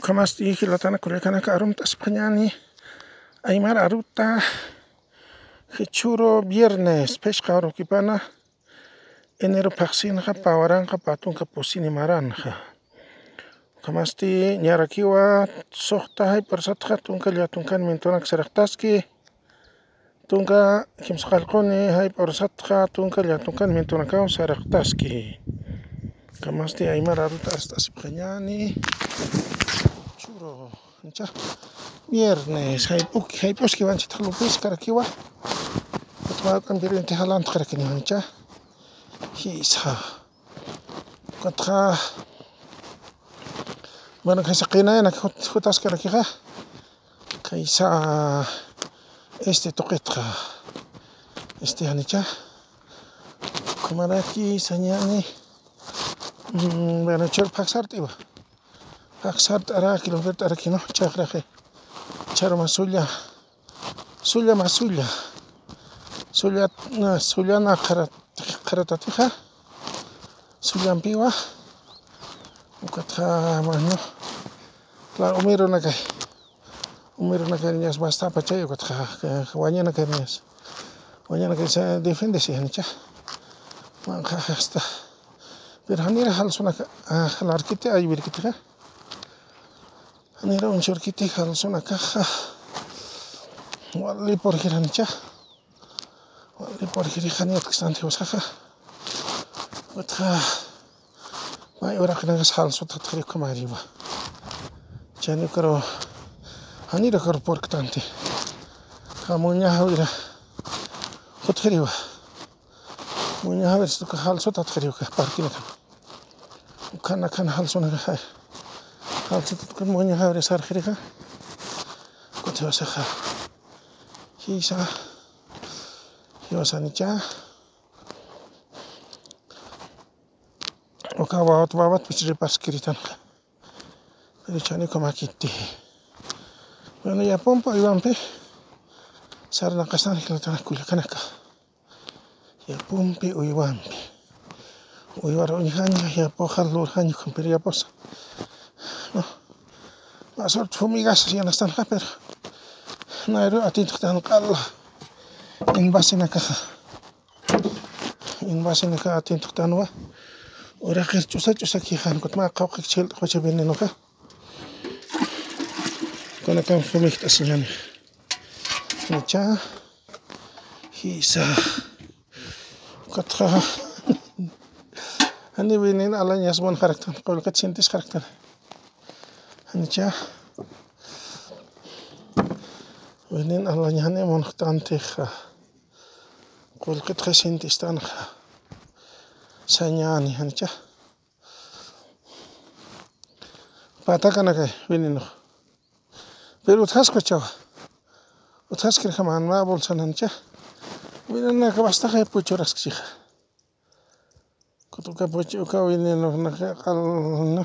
Kamasti hilatana kulekana ka arumta Españani. Aymar aruta hechuro viernes pesca kipana. Enero paksinja pawaranja patunka posini maranja. Kamasti sohta hay persatja tunka liatunkan mentonak seraktaski. Tunka kimskalkoni hay persatja tunka liatunkan mentonakau seraktaski. Kamasti aymar aruta hasta Españani. Churo ncha viernes hay puk hay pos que van chita lupis kara kiwa katwa kan birin te halan kara kini ncha hisa katra bueno que sakina na kutas kara kira kaisa este toquetra este hanicha kumaraki sanyani bueno chur paksartiwa aksar tara kilometer tara kino chakraje charma suya suya masuya suya na suya na karat karatatija suya ampiwa ukatra mano claro umiro na kay umiro na kay nias basta pa chay ukatra wanya na kay nias wanya na kay sa defende si hanicha mangka hasta pero hanira hal suna halar Nera un chorquiti jalzó una caja. Wali por giranicha. Wali por girijaniot que están tibosaja. Otra. May ora que nagas jalzó tatjari como arriba. Ya no creo. Anira cor por tanti. Jamuña ira. Tatjariba. Muña a ver si tu jalzó tatjariba. Partina. Kana kana jalzó una caja. Halsat kan mo niya hari sar khiri ka. Ko te wasa ka. Hisa. Hiwasa ni cha. Oka wawat wawat pisri pas kiritan ka. Pero chani ko makiti. Bueno ya pompa pe. Sar na kasan hilatan kuya kanaka. Ya pompe uiwan pe. Uiwara unyhanya ya po halur hanyo kumpiri ya posa. Masort fumigas ya nastan ka pero. Nairo atin tan kala. In base na ka. In base na ka atin tan wa. Ora khir chusa chusa ki khan kot ma qaw qik chel khoche benne no ka. Kona kan fumik tasnyani. Nicha. Hisa. Katra. Hani binin ala nyasbon karakter. Kau kat sintis karakter. Nicha. Binin ala nyane mon khtantikha. Kul kat khasintis tanha. Sanyani hancha. Pata kana kay binin no. Pero uthas ko chawa. Uthas kir khaman ma bolsan hancha. Binin na ka basta kay puchoras kchikha. Kutuka pucho ka no na kal no.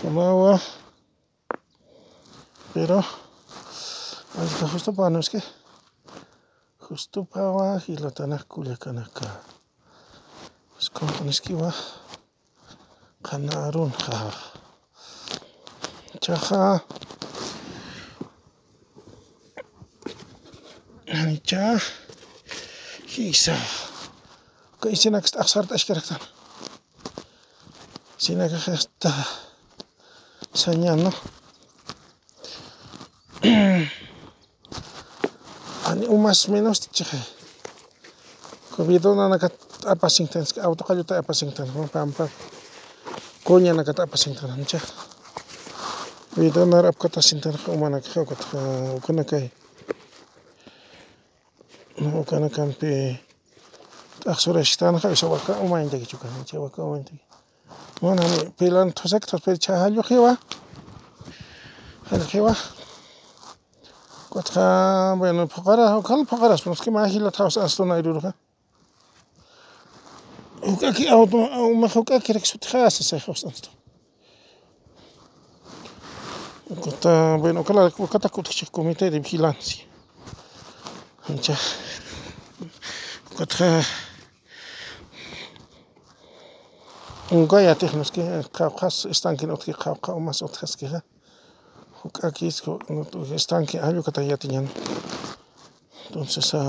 Kanawa, pero hasta justo para no es que justo para abajo y la tanas culiacanaca. Es como es que va canarun ja. Chaja. Anicha. Hisa. كاين سيناك استخسرت اشكرك سيناك اختار wa. Pero hasta justo para no es que justo para hilatana kulekanaka. Es como con esquiva. Kanarun ha. Chaha. Cha. Hisa. Kaysa nakst aksart ashkaraktan. Chinaqa hasta sañano ani umas menos chija bidonanaka apasintanisqa autoqalluta apasintanisqa pampa quñanakata apasintanisqa bidonara apkata asintanaqa umanaka Bueno, pilan tus sectos, pecha yo jiwa. El jiwa. Cuatro, bueno, pocara, o cal pocara, pero es que más hilo traus hasta una iruja. Hukaki ¿eh? auto, o más hukaki rexutjas, ese hostas. Cuatro, bueno, cala, cuatro, cuatro, comité de vigilancia. Cuatro, Onkoya tiknoski qhawqas estanque noqt'i kauka umas utqaskiqa huk aki isqu estanque ayllu catayatiñani tonces sa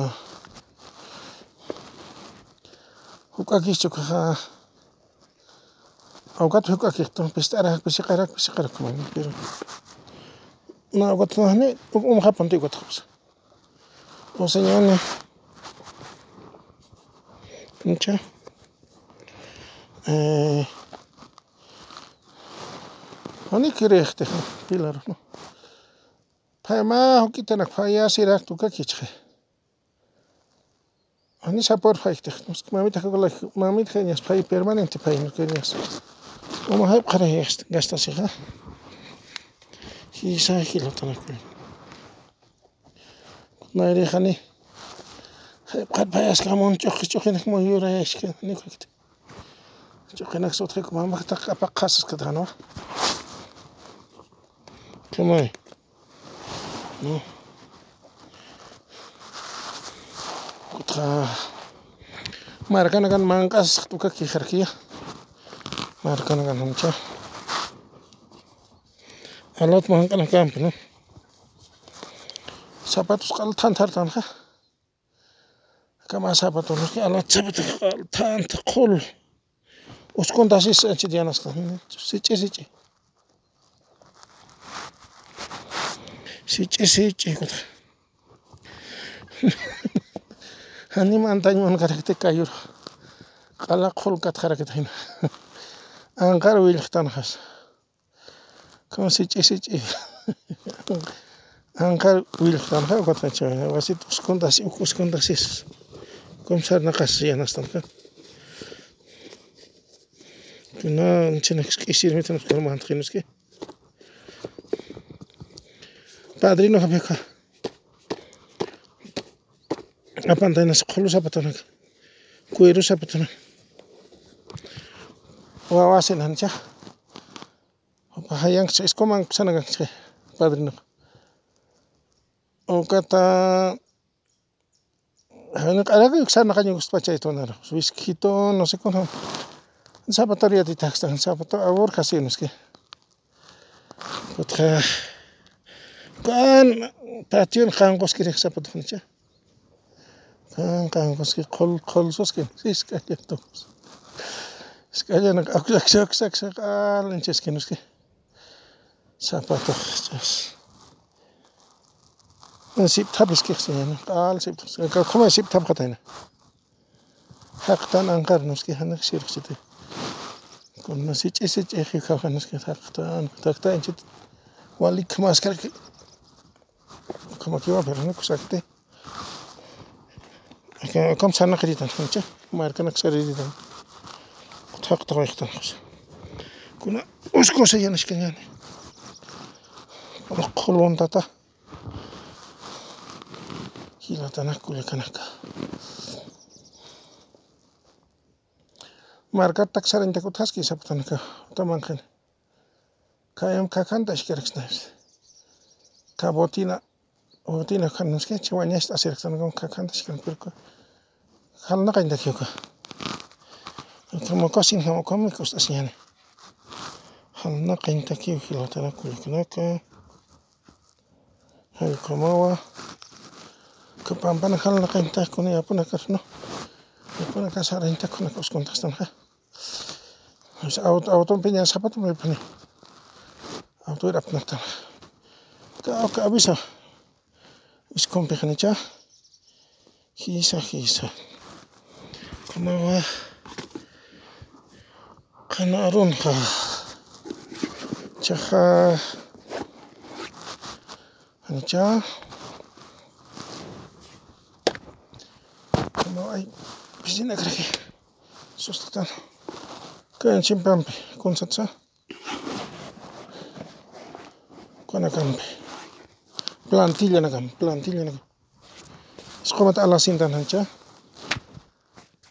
huk akischu qaja awqat huk akijton pixt'araj pixiqarak pixiqarakuni pero na awaqatunajni huk uma japan tiwatiqpas oseñani incha э Они кирехте пилар ну. Пама хокитанак фаясира тука кичхе. Они сапор файхте. Муск мамит хакола мамит хэньяс фай перманенте фай нукэньяс. Ома хайп харэхст гастасиха. Хиса хилотанак. Найрихани хайп хат фаяс камон чохч чохинах мо юра яшкэ никэхте. Yurayashka nijuykita ch'uqinaqa sutqiku mamataqa apaq qasasqataqanuwa chaymi kutqa markana kan mank'asaq tukaka kijarkayan markana kanancha alato mank'ana kanpi zapatosqa altanta tarpurqa kama zapatopish alato zapatoqa altanta qhul usqunta ოსკონდასის ჩიდიანასთან სიჭი სიჭი. სიჭი სიჭი ანი მანტანი მან გარაკტე კაიურ. ყალა ხოლ გათხრაკეთაინ ანყარ ვილხთან ხას. კონ სიჭი სიჭი. ანყარ ვილხთან ხა გოთაჩა ვასიტ ოსკონდასი ოსკონდასის. კომსარნაკასიანასთან ხა. Ashish comisariota naqash yanashtanaqa na chaynakush k'ishirmita karmantaqa nishka padrinoqa ñuka apanta hinash qhullu zapatonaka cuero zapatonaka wawasina nicha hayanqa escoman kusana kanchik padrinoqa uqata q'arata lluksanaqa ñuqashpa chaytawanaraj wishkito no se kunan zapatorayatita kashtajan zapato aburqa si nishka kutqa kana patiowan qanquski riq zapatopicha kan qanquski qhul qhulsusqa ishkay ishkayllanaka awllaksha allinchashka nishka zapatoqa chashna sipita hapiskijchi ña qhali sipita qhumay sipita hapaqata hina haqtana anqaro nishka shiriqchitaka kunan sich'i sich'iji kawja nishka haqtana Kunasi ch'isi ch'iji jawjanaskitaqta aqtaqta'anchik walik maskarqi kamakimapiranakusaqti kama sanaqa ritanchikmancha markanakusqa riritan qutqaqa taqayaqtanqusqa kuna usqusa yanashkañani urqu luntata hilatanaq kullakanaka kutin kashki zapatonaka utamankani kayman kakanta ashkariksinapish ka. Botina botina nishkanchik wañashta asiriktinakaman kakanta ashkarin halnaqa inta kiwaka cocina mikushtashka ñani halnaqa inta kiwa kilotanaka purikunaka hallqamuwa pampana halnaqa inta yapuna karka yapuna kasha sara intakunaka auto piña zapato me pone auto era pnata ka ka avisa iskon pejanicha hisa hisa kamawa kana arunqa chaqa anicha kamawa ay piscina Quédense siempre con Plantilla na plantilla na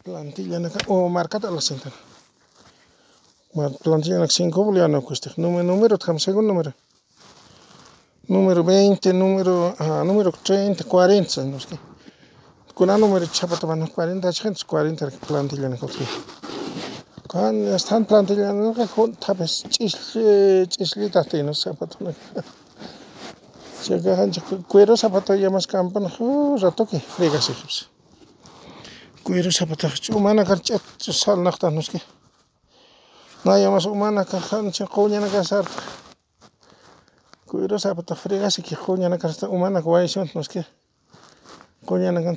Plantilla na cam, o marcat a plantilla na 5 boliano cuesta. Número, número, cam segundo número. Número 20, número, ah, número 30, 40, no sé. Con número 40, gente 40 plantilla na. Kan stan plantilla nakan tapes chisli chisli tatino zapatona Chayka cuero zapato llamas campan ratoki fregasijipis cuero zapato umana kar ch'at salnaqta noske nayamas umana kajancha quñana kasarqa cuero zapato fregasiki quñana karsta umana wayshun noske quñana kan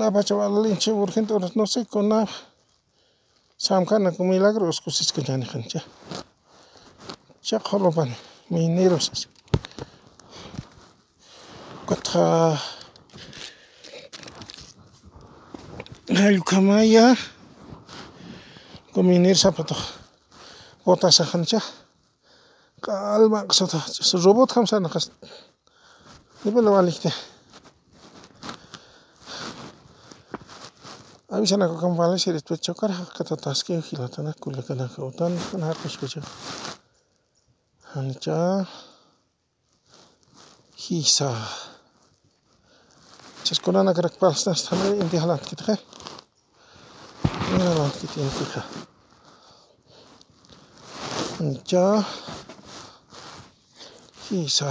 napacha walalinchik urgente horas no sé kuna samkana milagro uskusishka ña nijancha chaqulupani mineros kutqa allqumaya minero sapatuq botashajancha k'alma q'sata robot kamsana qas nipala waliktiq después karqa haqata taskiwan kilatanaka kullakanaka utanata hapishpacha anicha hisa chaskunana karaka palastasta inti halantkitija inti halantkita intija anicha hisa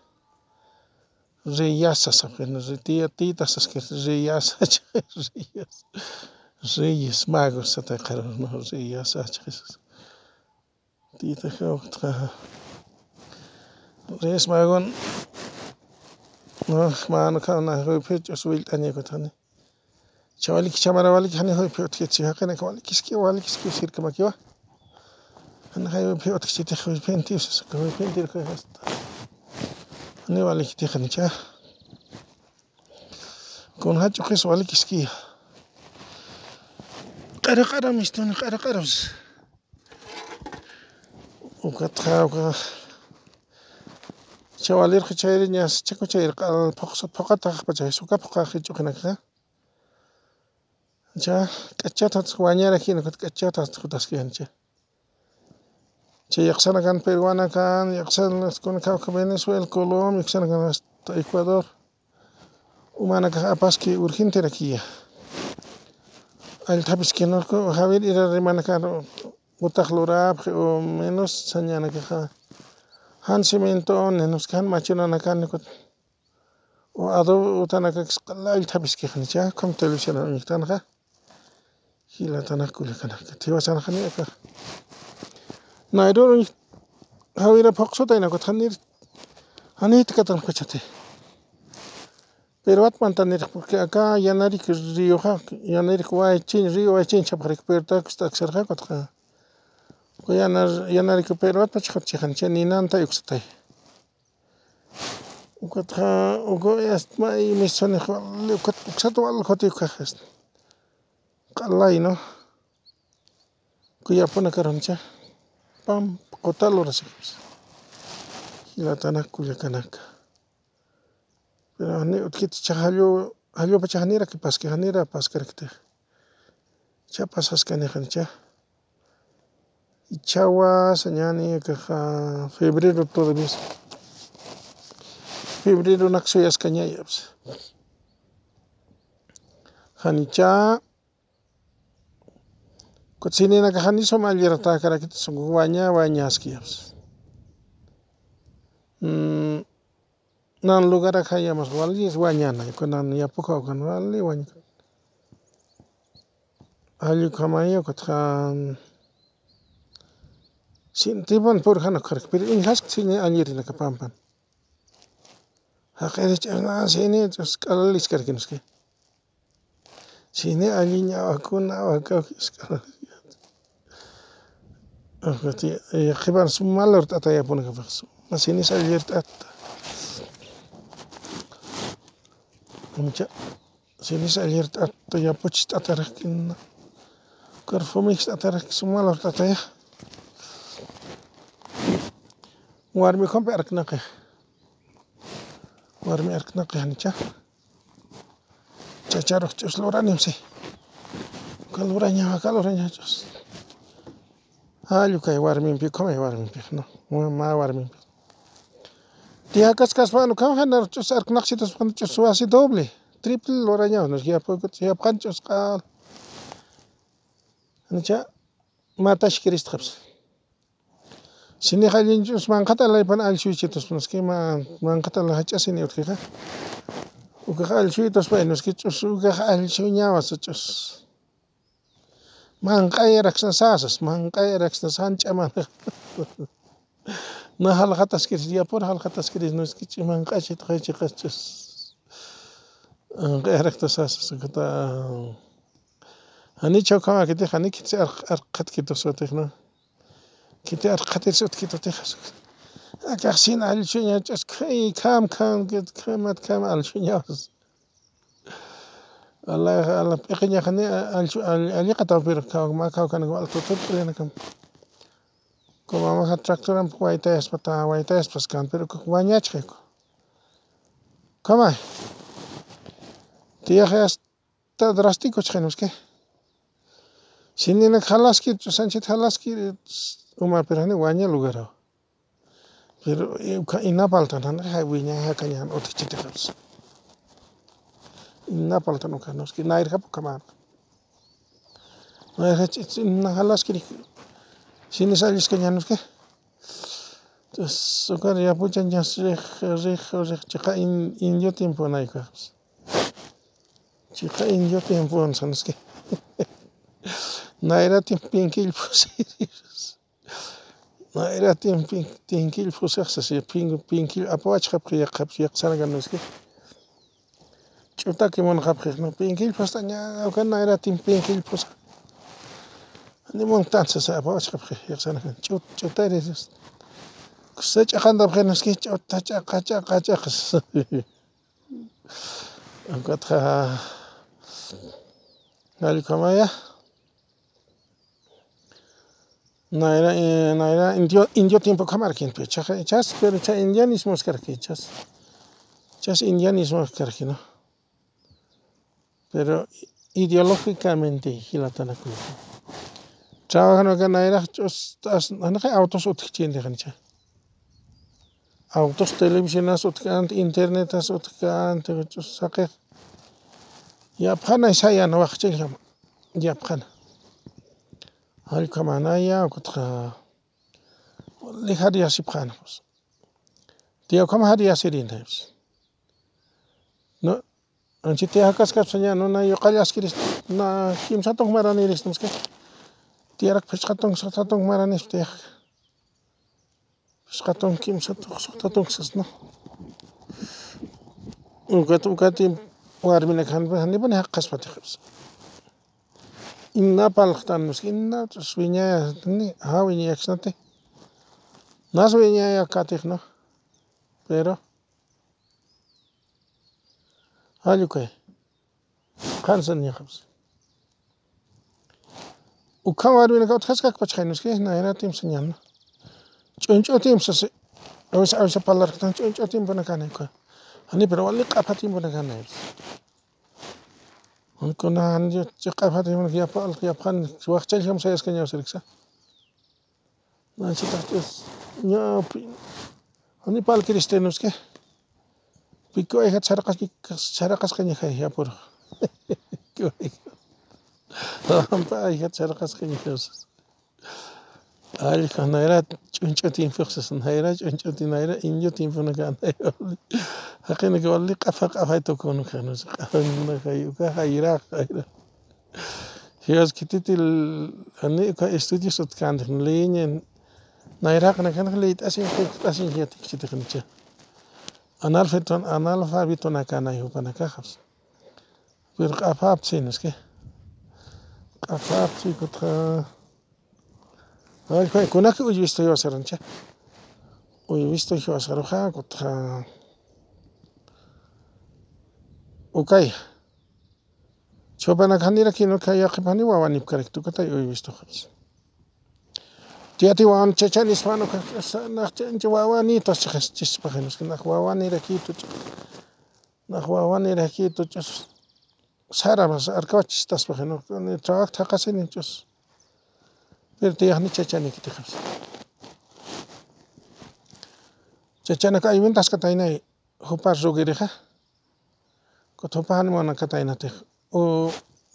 reyasa sapena retia tita sasker reyasa reyas reyes magos sata karo no reyasa chis tita khawta reyes magon no man kana hoy pech uswil tani ko tani chawalik chamarawalik hani hoy pech ke chi hakana kawalik kiski walik kiski sirka makiwa ana hoy pech ke chi te hoy pentis ko hoy pentir ko hasta Не вали хити ханча. Кон хачо хис вали киски. Кара кара мистон кара каравс. Ука траука. Чавалир хичайри няс чако чайр кал поксо пока тах бача сука пока хичо хнака. Ча кача тац ваняра хин кача тац хутас кенча. Peruana kan llaqsakunaka kawka Venezuela Colombia kashana kan hasta Ecuador o mana kaq apaskay urgenterakilla allitapish kenurka Javier ira utaq lurapaq o menos ñanakaja jan cemento machurana kani kutin o adobe utanaka kashka layatapish kajanicha como televisión ñuktanaja jilatana kulekanaka найрон хавира фоксотай нэг танир анит катан хүчтэй Перват мантанер porque acá Yanari Rioja, Yanari Huaychin, Río Huaychin chaprik perta kusta xerja kotja. Ko yanar Yanari que Pervat pachkhat chihan chen inanta yuxtay. Ukatha ugo yastma i misone khol ukat uksat wal khoti ukhast. Qallay no. Ko yapona karamcha. Rurashaka jilatana kullakanaka pero utkita chay allu allupa nira paskajani paskarkaktika chay pasashkanicha y chawas ña nirkaja febrero todavia febreronak shuyashka ñayapish janicha kutin si ninakajani shumak allirakta karakjika waña wañashkayapish nanan lugaraka hayamushpa vali wañana kunan yapuka wawakuna vali wañukuna ayllu kutija shinttipun purijarka pero injashka shina rinaka pampaka haqirichik shina k'alalis karka nishka shina alli ñawakuna awakayka qiparan malo t'ata yapunakapaq shinish alli t'ata t'atarakina perfumesh t'atarakka shuk malo t'ataya warmikunapak arkanaka warmi arkanakajanicha chacharuk ch'us lora ninshi lora ñawa lora ñawa ch'us allu kay warmipika may warmipika mama warmipi tiyak kashpaka kamak ch'us arkanakchik ch'us wasi doble triple lora ñawa yapukutich yapakani ch'usqa matash Cristopish si nig alli ch'us mankata alaypana alli shuychitashpa ima mankata hach'asini utkija ukaq alli shuytashpa nishka ch'us ukaq alli ñawas Manqayraqsasasas manqayraqsasan ch'amana na hallqatas kiris yapura hallqatas kiris no es que ch'imanqashi taqaychik qachus q'iyraqtasasas ukuta anichaw kamakitej ani kitsi arqat kitusutijna kiti arqatir sut kitutijas akaq sin alshuña ch'usqay kam kam mat kam alshuñawas alli ñawas alapika ñajani alliqa tawapirka kawkani wa'lka tuta puriyanakama como tractorawan waytayashpata waytayashpash kan pero wañachika kamay tiyaja asta ninaka jalaskiri ch'us sanchita jalaskiri umapirajani waña lugarwan pero नापालता नुका उसकी नायर का पुका आप najalas kiri sini salis que ya no es que sokar ya puchan ya reg reg reg chica in indio tiempo na ika chica indio tiempo en san que na era tiempo en que ilfos na era tiempo en que ilfos se se pingo pingo apoach cap que cap que san ganos que Ch'utaki munajapikmi pinkillpis pues, ñawkana eratin pinkillpis pues, niman tantasapa pues, ashkapik llaqsanakani ch'utari sach'aqantapakji nisqin ch'uta ch'aqa ch'aqa ch'aqa ankatqa allqumaya naira eh, naira indio indio tiempokamari kinpi chaqa ichash pero chay indianismos karka ichash chash indianismos karkina pero ideológicamente hilatanaku trabajano acá naira anaja autos otkichende kancha autos televisionas otkant internetas otkant saqe yapkhana isayana waqchilam yapkhana hay kamanaya kutqa lihad yasipkhana pues. Tio kam had yasirin no tiyaja kashapish ña nuna ashkirish na kimsa tukuy maranirisha nishka tiyaraka pichqa tukuy suqta tukuy maranish tiyajka pichqa tukuy kimsa suqta kashna ukata ukatin warmina هاليكوي خمسة نيا خمسة وكوار بينا كوت خسكا كبتشخينوس كي نايرا تيم سنيانا چونچو تيم سسي اوس اوس بالاركتان چونچو تيم بنا كاني كوي هني بروالي قافا تيم بنا كاني उनको ना जो चिकाफा थे उनकी आप अलग अपन वक्त चल हम सही इसके न्यास रिक्शा ना चिकाते ना हनी पाल के रिश्ते ने उसके mashitapish ñawpi ani palkirishti nishka piku ayllat charakashka ñaja yapuru piku ayka pampa ayllat charakashka ñaja allka nayra ch'unch'u tiempukshis nayra ch'unch'uti nayra indio tiempuna kanay haqinaqa walik q'apa q'apay tukunu kanush q'apa jayraka Dios kititil ñuka estudios utkandik liña nayraka Ανάφετουν, αναλφαβητούν. Ακάνε, ο πανικαθά. Βίσκα, αφάψιν, ασκή. Αφάψιν, ασκή. Κονάκι, ο Ιστογιό, ασερεντζέ. Ο Ιστογιό, ασερεντζέ. Ο Κάι. Ο Κάι. Ο Κάι. Ο Κάι. Ο Κάι. Ο Κάι. Ο Κάι. Ο Ιστογιό. Chacha nishpa ñuka wawanitas chashpaqa naj wawa nirakito naj wawa nirakito ch'us sara arkawacha chishtaspaqa trabajota jaqashini ch'us. Pero tiyakni chachanikitijapish chachanaka aywitasqa taynay jupar roguereja kutin jupa animanaka taynatik o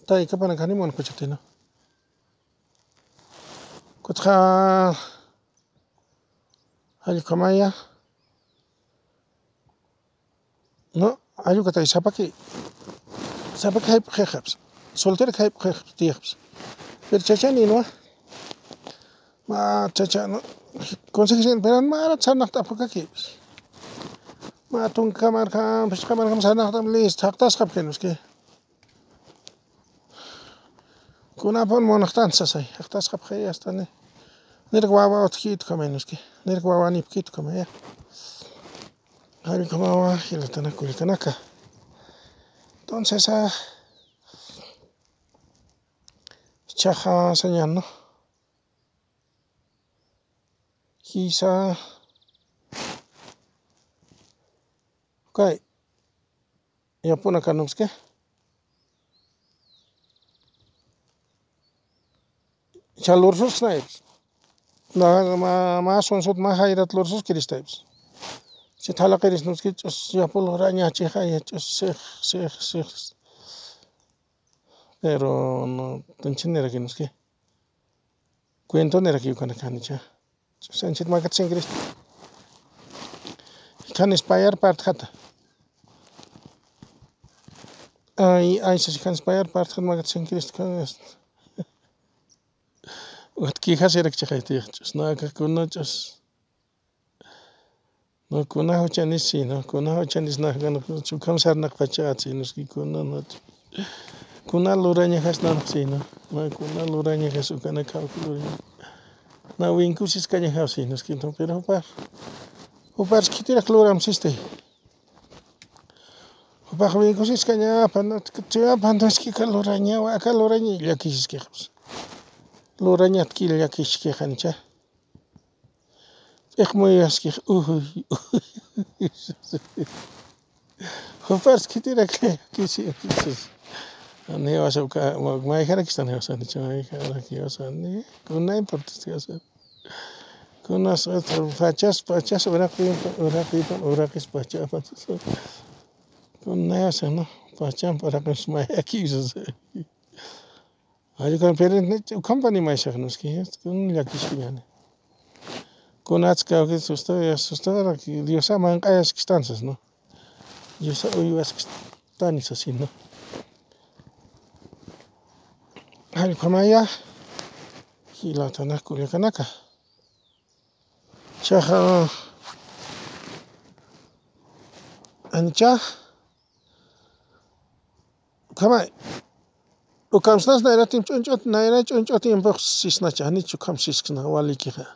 taykapanaka animanaka كنت allqumaya no allqutay sapaki sapaki hayp qeqaps soltera hayp qeqaps tiyaps pero chachani no ma chachano consejerin pero mara tsanaqta apakakipis ma tunkamarqan pishqamarqan sanaqtam list haqtasqapkenos kay nishka kunapak munaqtanta chashay jactashkapi yastani nirka wawa utkito kama nishka nirka wawa nipukito kama ya allka wawa shinatanaka purijanaka entonces chaja señal quisa kay yapuna ჩალურსუს ხნაებს და მასონსოთ მაჰაირათ ლურსუს კრისტაებს ჩე თალაყერის ნუსკი წს იაპოლ რაня ჩეხაი წს სეხ სეხ სეხ. pero no tenchera que nos que cuento era que yo con canicha sanchit magatsen grist kan inspire part khata ai ai se kan inspire part khata magatsen grist kan na kakuna ch'us ñukunawan chanish si ñukunawan chanishnaka kawsarnaka pachachi nishkakuna kunala urañajashna si may kunala urañajash ukana kawpi na winkushishkañajapish si nishka pero jupar juparpish kitiraka luramishishti jupaka winkushishka ñapan chaywan nishkaka luraña waka luraña llakishishkapish Луранятки llakishkijancha p'iqmuyaskij ujuy ujuy Junparas k'itiraqa niwashapuka mayjaraqushtan niwasanichu mayjaraq niwasani kunanpurtas niwasani Kunasqa pachaspa pachaspa urapiypa urapiypa uraqispa pachapas kunasaq no pachanpa uraqismay llakisas Ayukanpiarentech ukampanimashajnoskijej tlakixkimani kun achka asustadoras asustadora Dios ama ank'ayas kixtansas no Dios uywas kixtanis asi no allquamaya hilatanaj culiacanaka chaja ancha kamay ukamishnash nayratin ch'unch'uta nayra ch'unch'uta tiempopish shishnacha nichu kamash shishna walikiga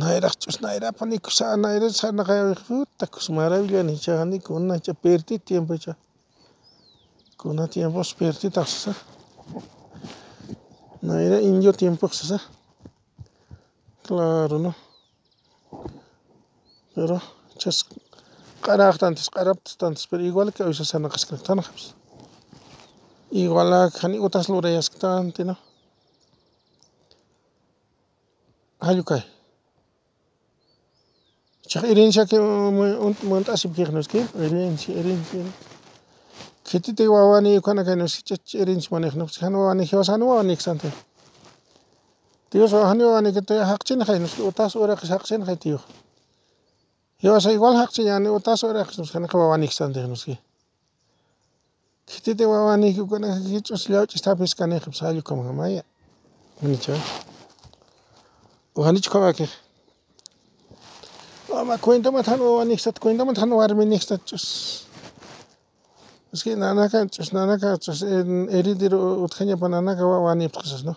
nayraj ch'ush nayrata nikusha nayrata shanakayawaka puta kushk maravillani chaja ni kuna perdí tiempo chaja kuna tiempopish perdita kashasha nayra indio tiempo kashasha claro no. Pero chashna karayktantik karaptiktantik pero igualka uyshashana kashkanatanapish igualaka utasha urayashkatanti no alli kay chay herenciaka munta ashipakika nishki herencia herencia. Kititak wawa niyukuna nishki chaytik herencia manejanapak chayjana wawa jawashani wawa niyashkanata tiyushpa jani wawa niykuta jakchina nishki utasha uratash jakchina tiyuk jawash igual jakchiñani utasha Kitete wawani kukuna kichus lawch istapis kane khipsali koma kamaya. Manicha. Uhanich koma ke. Ama cuento matan wawani kistat cuento matan warmini kistat chus. Es que nanaka chus nanaka chus er, eridir utkanya pa nanaka wawani ptkisas no.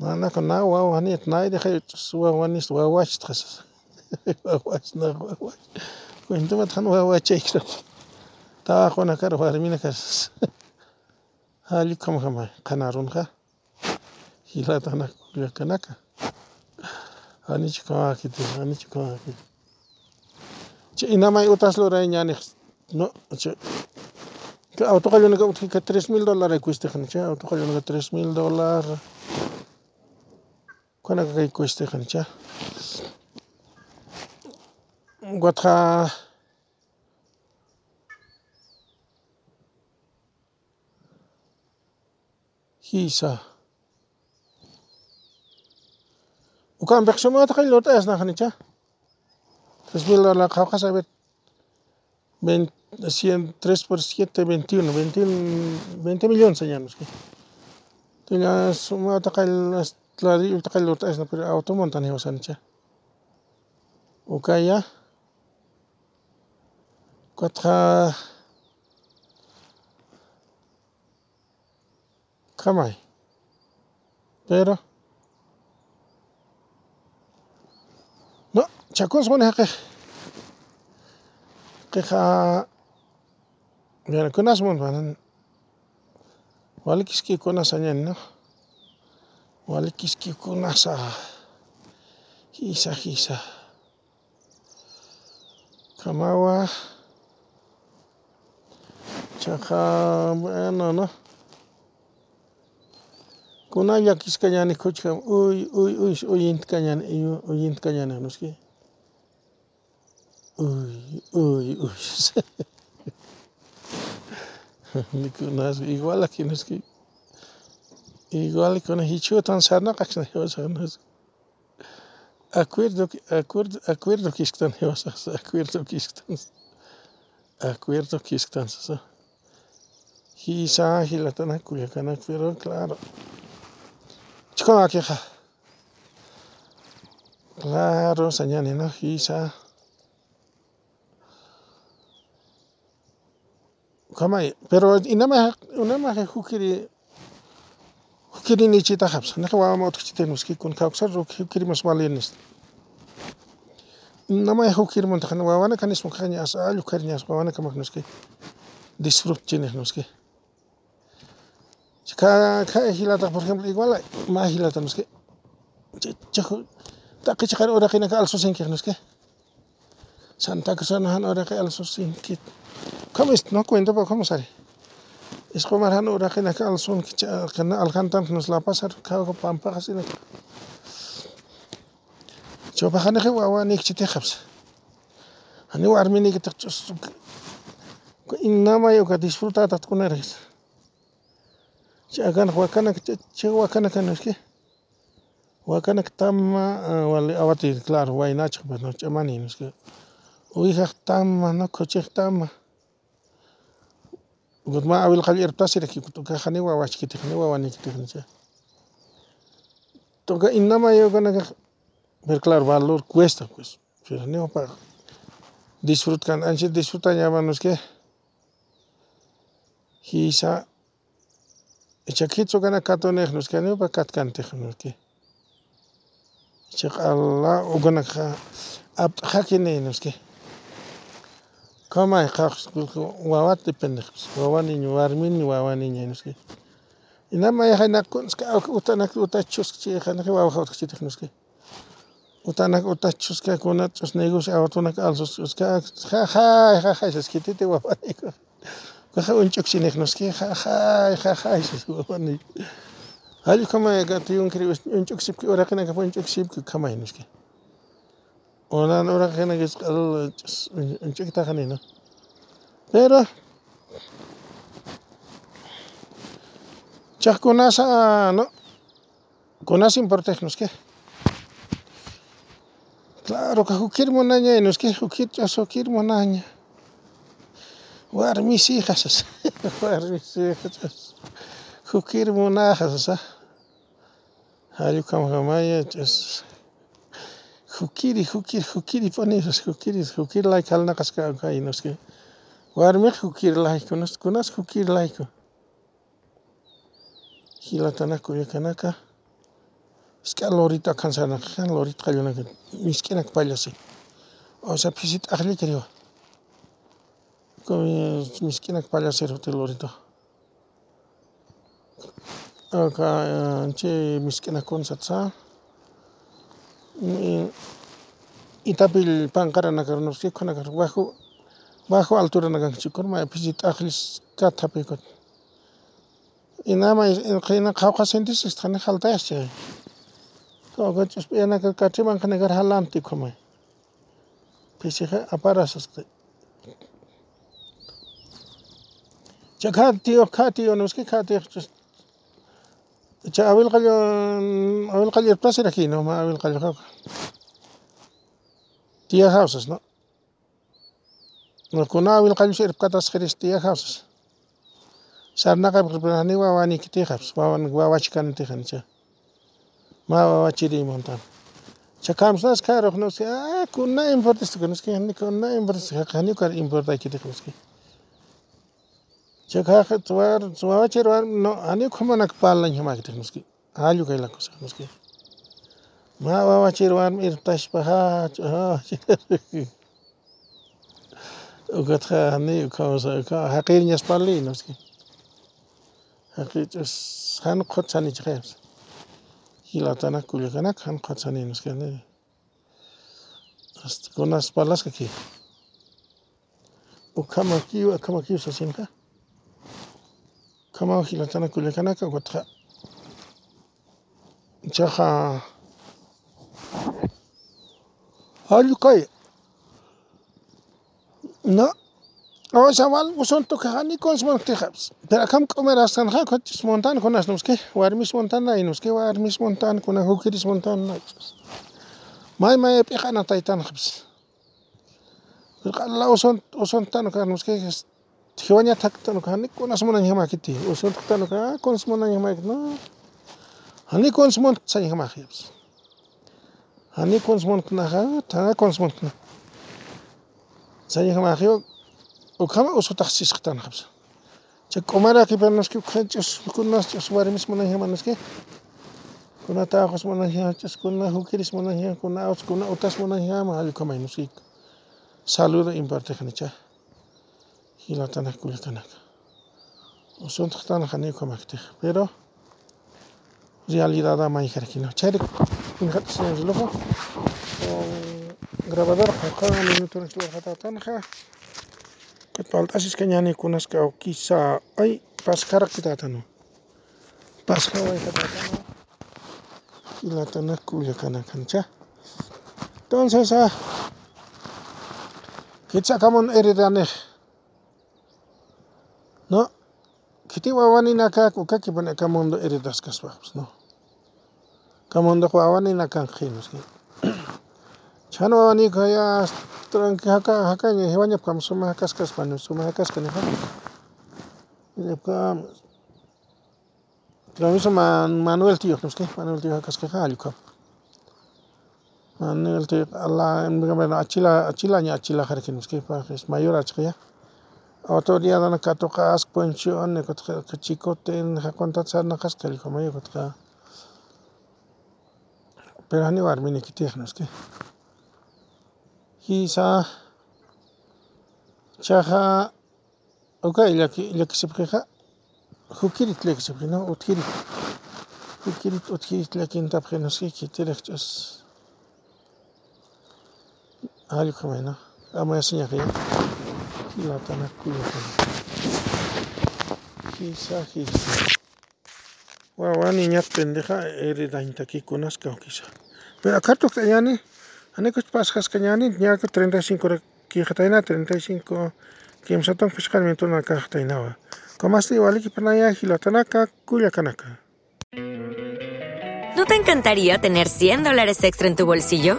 Nanaka na wawani etnaide khay chus wawani ist wawach tkisas. Wawach na wawach. Cuento matan wawach ikistat. Kara warmina kashasha allikunka may kanarunaja kilatana kuyakanaka anichik kawakita anichik kawakita chay na may utasha luray ña nik no chay autogallo utka tres mil dolares kushtikjani chay autogallo tres mil dolares kunaka kay kushtikjani cha wataka kisa ukampak shumaqta llutashnaknicha tres mil dolares jawakasha haber tres por siete veintiuno veinte millones ña nishki ña sumakta ladrillota llutasha pero automunta newashanicha ukaya kutka kamay. Pero no chakushkunaka kayja kunashmunta walik kishkikunasha ña no? Walik kishkikunasha kisa kisa kamawa chaja bueno no Kunalla kishkañani kuchkan uy uy uysh uyintikañani uyintikañani hamushki uy uy uysh mikunash igual akinushki igual kuna ichutan sanakakshna jewasajnash acuerdo acuerdo acuerdo kishktan jewasajs acuerdo kishktan acuerdo kishktansas ji San Ángel atana Culiacanak pero claro chaykunapica claro ña nini kisa kamay pero imamaj imamaj ujiri ujirinichitajapish ñuka wawaman utkachishka mashkikuna kawsadur ujirimush vale nishpa imamayjak ujirimunta wawanaka nishpaka ña alli kari ña wawanaka nishki disfrutachini nishki kay kayjilata por ejemplo igual maykilata nishki chay takishka urakina alshushinki nishki Santa Cruz jana urakaka alshushink como esto no cuento pero como sale Isqomarhan uraqina alsun qina alqantan nos la pasar qhawqa pampaqa sina chawpaqaniqa wawani chitiqpas ani warminikita ch'usqa imamayuqa disfrutataq kunarqis chayqa wakanaka chay wakanaka nishki wakanaka tama awatiy claro waynachik ch'amani nishka uwihak tama kuchik tama. Mana awilqalla irpitasi riqsikutukajani wawachikitijani wawanikitijani chay tukuy imamayukunaka pero claro valor cuesta pues. Pero ñawpaka disfrutaka anchita disfrutañamanusque kisha chayka katunij ñawpa katkantik nishki chayka alao ukunaka nishki kamay kaq wawata dependejpas wawani ña warmini wawani ña nishki imamaya kunaska utanaka utata chuskuchijaka wawaqa Caja un choxinek nos que jaja jaja y Hay como que tú un creo un que ahora que no un choxip que kama nos que. Ahora ahora que no es un choxita canino. Pero Chasconasa no Conasa que. Claro, que cualquier monaña nos que cualquier chaso cualquier monaña. Waar mis hijas? Waar mis hijas? Jukir monajas, ¿ah? Ayukam jamaya, es. Jukiri, jukir, jukiri, ponisas, jukiri, jukir laik al nakaska kai nos que. Waar me jukir laiko, nos kunas jukir laiko. Hilatanaku yakanaka. Es que lorita cansana, lorita cayona, misquena payasi. O sea, pisit ahli creo. Mishk'inaka pallashik futi loritoqa chay mishk'inakuna shatish itapi pankaranaka rikunaka bajo bajo alturana kanchikuna may pisi t'aqlishkata imamay qina jawqa sintishishka jaltayash chay ch'uspayana kachimanka ninkara jalantik may pisiqa aparashashka Chakati orkati on uskikati cha abil qalyon abil qalyon placer aquí no ma abil qalyon tía houses no no kuna abil qalyon sir katas khiris tía houses sarnaqa qirpanani wawani kiti houses wawan wawachkan tihan cha ma wawachiri montan chakamsnas karoknoski a kuna importis tukunoski kuna importis hakani kar importa kiti houses чеках твар твачер вар но ани куманак паллан химактер муски алю кайлакус муски. Ма вава червар мир ташпаха угатха ани кауса ка хакир няс палли муски хакит хан хотсани чхайс хилатана кулигана хан хотсани муски ани. Аст гонас паллас каки укамакиу акамакиу сасинка kama kinajulikanaka katika jaha halukay na O xabal, uson tokajani con smontejabs. Pero acá comer hasta en jaco, montan con las nuske, warmis montana y nuske warmis montan con agujeris montan. May may pijana taitan jabs. Pero la uson, uson tan, que nuske es maypika taytanapish alaw usuntana nishki jiwañataka ñukanchik munanañajaka kitiy usuntaka kunash munanañajaka no ñukanchik monta chayajamaka ñukanchik montanaqa kunash montana chayajamaka ukama usutaqa sisqtanapish chay k'umaraka nishki ch'uskuna ch'us warmish munanjama nishki kunan trabajos munanja ch'uskuna jukirish munanja kunan kunan utash munanjama allkukamay nishki salud importakjani Jilatanac, Culiacanac. Usuntactana, Janeo, Comactej. Pero, realidad ama y jerquino. Cherik, inhat, señor reloj. Grabador, jaja, minuto, nexlo, jatatanja. Que falta, si es que ñani, kunasca, o quizá, ay, pascara, quitatano. Pascara, ay, jatatano. Jilatanac, Culiacanac, ancha. Entonces, ah, Kitsa kamon eri daneh. Kiti wawaninaka kukaki pana kamondo heredas kaspapas no kamondo wawaninaka kanjinos chano wawanika ya tranqui haka hakaña wañupkama sumak kaskaspa sumak kaska nijaka ñuka Manuel Tío nishki Manuel Tío kaskaja allqu Manuel Tío ala achila achila ña achilajarka nishkipa es mayor achkaya autoridad anacatoca ascuenchion cachicote en jacontatzar nacascal como yo cotka pero ani warmini kitijnos que quizá chaja okay la que la que se preja jukirit la que se preja utkirit jukirit utkirit la que entapre no sé que terechos algo como no vamos a enseñar Latanat Wawani ñat pendeja eri daintaki kunasca quizá. Pero acá tu cañani, anecos pascas cañani, ñaco 35 quijataina, 35 quimsatón fiscalmente una cajatainaba. Comaste igual que para allá panaya, gilatanaca, cuyacanaca. ¿No te encantaría tener 100 dólares extra en tu bolsillo?